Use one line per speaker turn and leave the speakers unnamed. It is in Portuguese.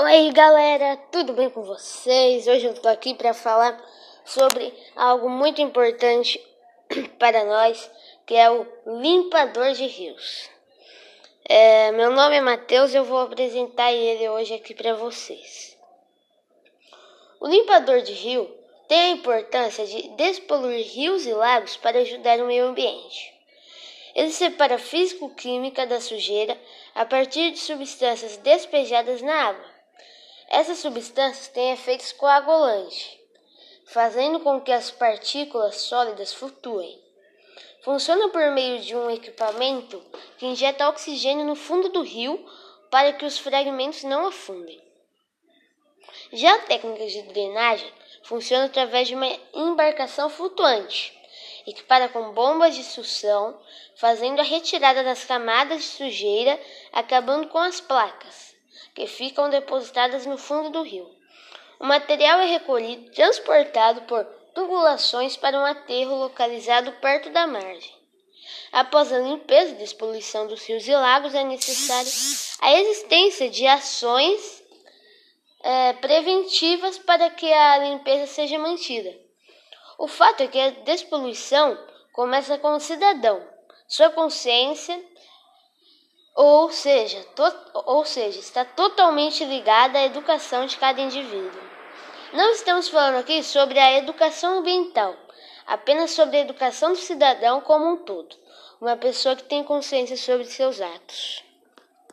Oi, galera, tudo bem com vocês? Hoje eu tô aqui para falar sobre algo muito importante para nós, que é o limpador de rios. É, meu nome é Matheus, eu vou apresentar ele hoje aqui para vocês. O limpador de rio tem a importância de despoluir rios e lagos para ajudar o meio ambiente. Ele separa físico-química da sujeira a partir de substâncias despejadas na água. Essas substâncias têm efeitos coagulantes, fazendo com que as partículas sólidas flutuem. Funciona por meio de um equipamento que injeta oxigênio no fundo do rio para que os fragmentos não afundem. Já a técnica de drenagem funciona através de uma embarcação flutuante, equipada com bombas de sucção, fazendo a retirada das camadas de sujeira, acabando com as placas que ficam depositadas no fundo do rio. O material é recolhido e transportado por tubulações para um aterro localizado perto da margem. Após a limpeza e despoluição dos rios e lagos, é necessária a existência de ações é, preventivas para que a limpeza seja mantida. O fato é que a despoluição começa com o cidadão, sua consciência ou seja, ou seja, está totalmente ligada à educação de cada indivíduo. Não estamos falando aqui sobre a educação ambiental, apenas sobre a educação do cidadão como um todo, uma pessoa que tem consciência sobre seus atos.